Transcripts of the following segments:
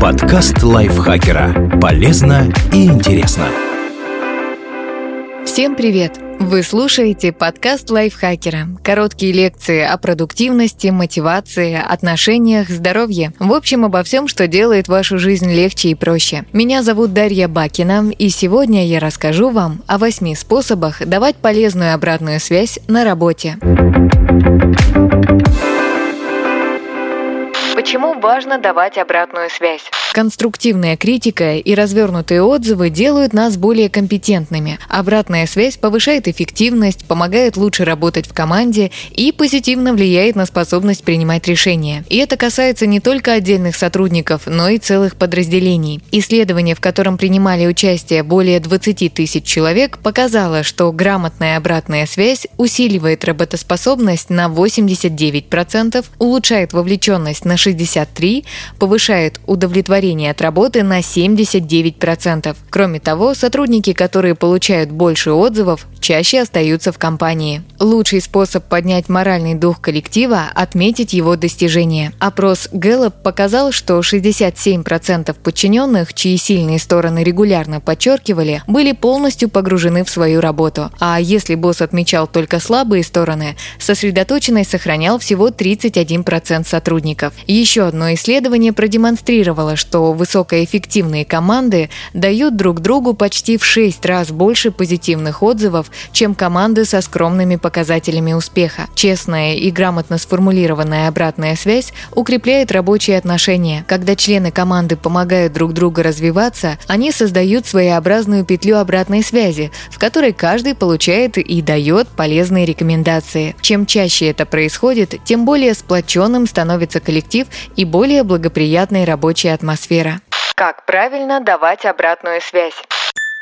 Подкаст лайфхакера. Полезно и интересно. Всем привет! Вы слушаете подкаст лайфхакера. Короткие лекции о продуктивности, мотивации, отношениях, здоровье. В общем, обо всем, что делает вашу жизнь легче и проще. Меня зовут Дарья Бакина, и сегодня я расскажу вам о восьми способах давать полезную обратную связь на работе. Почему важно давать обратную связь? Конструктивная критика и развернутые отзывы делают нас более компетентными. Обратная связь повышает эффективность, помогает лучше работать в команде и позитивно влияет на способность принимать решения. И это касается не только отдельных сотрудников, но и целых подразделений. Исследование, в котором принимали участие более 20 тысяч человек, показало, что грамотная обратная связь усиливает работоспособность на 89%, улучшает вовлеченность на 63%, повышает удовлетворение от работы на 79%. Кроме того, сотрудники, которые получают больше отзывов, чаще остаются в компании. Лучший способ поднять моральный дух коллектива – отметить его достижения. Опрос Gallup показал, что 67% подчиненных, чьи сильные стороны регулярно подчеркивали, были полностью погружены в свою работу. А если босс отмечал только слабые стороны, сосредоточенность сохранял всего 31% сотрудников. Одно исследование продемонстрировало, что высокоэффективные команды дают друг другу почти в 6 раз больше позитивных отзывов, чем команды со скромными показателями успеха. Честная и грамотно сформулированная обратная связь укрепляет рабочие отношения. Когда члены команды помогают друг другу развиваться, они создают своеобразную петлю обратной связи, в которой каждый получает и дает полезные рекомендации. Чем чаще это происходит, тем более сплоченным становится коллектив и более благоприятной рабочей атмосферой атмосфера. Как правильно давать обратную связь?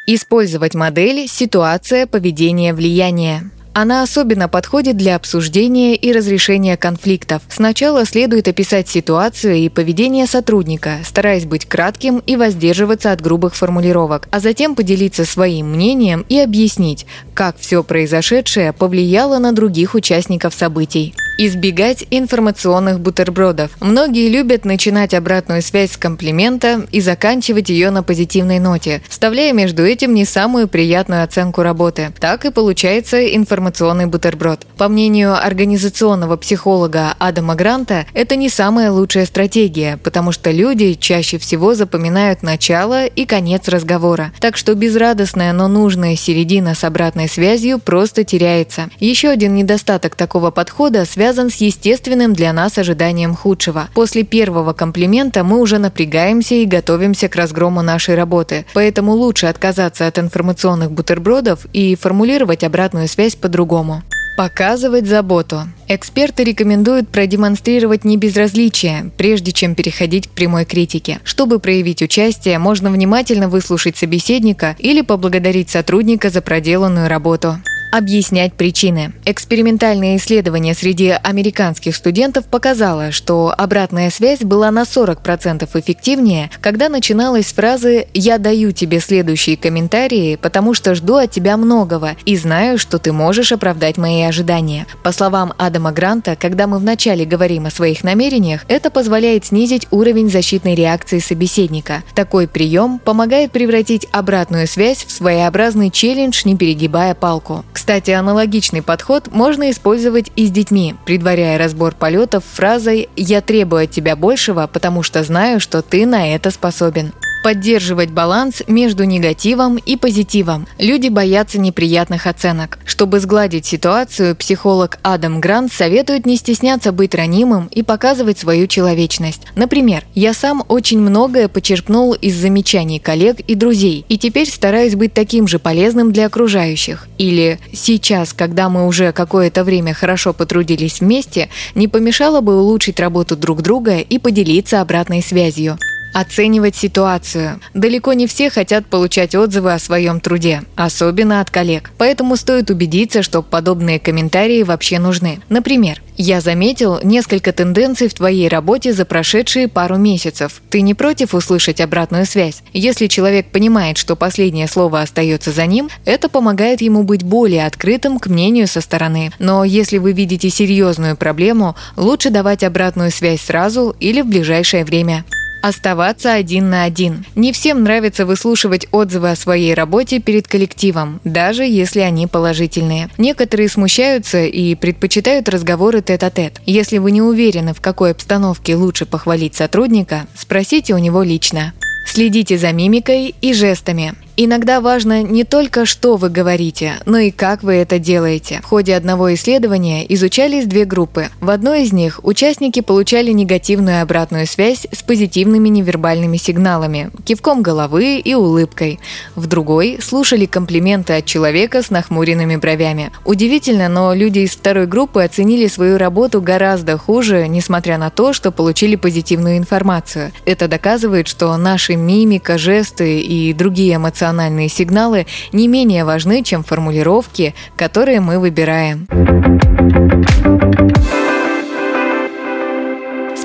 Использовать модель «Ситуация, поведение, влияние». Она особенно подходит для обсуждения и разрешения конфликтов. Сначала следует описать ситуацию и поведение сотрудника, стараясь быть кратким и воздерживаться от грубых формулировок, а затем поделиться своим мнением и объяснить, как все произошедшее повлияло на других участников событий. Избегать информационных бутербродов. Многие любят начинать обратную связь с комплимента и заканчивать ее на позитивной ноте, вставляя между этим не самую приятную оценку работы. Так и получается информационный бутерброд. По мнению организационного психолога Адама Гранта, это не самая лучшая стратегия, потому что люди чаще всего запоминают начало и конец разговора. Так что безрадостная, но нужная середина с обратной связью просто теряется. Еще один недостаток такого подхода связан связан с естественным для нас ожиданием худшего. После первого комплимента мы уже напрягаемся и готовимся к разгрому нашей работы. Поэтому лучше отказаться от информационных бутербродов и формулировать обратную связь по-другому. Показывать заботу. Эксперты рекомендуют продемонстрировать небезразличие, прежде чем переходить к прямой критике. Чтобы проявить участие, можно внимательно выслушать собеседника или поблагодарить сотрудника за проделанную работу объяснять причины. Экспериментальное исследование среди американских студентов показало, что обратная связь была на 40% эффективнее, когда начиналась с фразы «Я даю тебе следующие комментарии, потому что жду от тебя многого и знаю, что ты можешь оправдать мои ожидания». По словам Адама Гранта, когда мы вначале говорим о своих намерениях, это позволяет снизить уровень защитной реакции собеседника. Такой прием помогает превратить обратную связь в своеобразный челлендж, не перегибая палку. Кстати, аналогичный подход можно использовать и с детьми, предваряя разбор полетов фразой «Я требую от тебя большего, потому что знаю, что ты на это способен» поддерживать баланс между негативом и позитивом. Люди боятся неприятных оценок. Чтобы сгладить ситуацию, психолог Адам Грант советует не стесняться быть ранимым и показывать свою человечность. Например, «Я сам очень многое почерпнул из замечаний коллег и друзей, и теперь стараюсь быть таким же полезным для окружающих». Или «Сейчас, когда мы уже какое-то время хорошо потрудились вместе, не помешало бы улучшить работу друг друга и поделиться обратной связью». Оценивать ситуацию. Далеко не все хотят получать отзывы о своем труде, особенно от коллег. Поэтому стоит убедиться, что подобные комментарии вообще нужны. Например, я заметил несколько тенденций в твоей работе за прошедшие пару месяцев. Ты не против услышать обратную связь? Если человек понимает, что последнее слово остается за ним, это помогает ему быть более открытым к мнению со стороны. Но если вы видите серьезную проблему, лучше давать обратную связь сразу или в ближайшее время. Оставаться один на один. Не всем нравится выслушивать отзывы о своей работе перед коллективом, даже если они положительные. Некоторые смущаются и предпочитают разговоры тет-а-тет. Если вы не уверены, в какой обстановке лучше похвалить сотрудника, спросите у него лично. Следите за мимикой и жестами. Иногда важно не только, что вы говорите, но и как вы это делаете. В ходе одного исследования изучались две группы. В одной из них участники получали негативную обратную связь с позитивными невербальными сигналами, кивком головы и улыбкой. В другой слушали комплименты от человека с нахмуренными бровями. Удивительно, но люди из второй группы оценили свою работу гораздо хуже, несмотря на то, что получили позитивную информацию. Это доказывает, что наши мимика, жесты и другие эмоциональные эмоциональные сигналы не менее важны, чем формулировки, которые мы выбираем.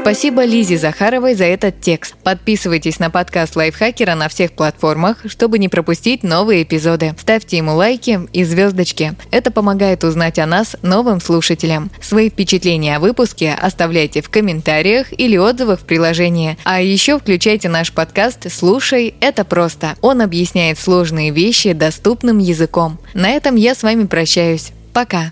Спасибо Лизе Захаровой за этот текст. Подписывайтесь на подкаст Лайфхакера на всех платформах, чтобы не пропустить новые эпизоды. Ставьте ему лайки и звездочки. Это помогает узнать о нас новым слушателям. Свои впечатления о выпуске оставляйте в комментариях или отзывах в приложении. А еще включайте наш подкаст «Слушай, это просто». Он объясняет сложные вещи доступным языком. На этом я с вами прощаюсь. Пока.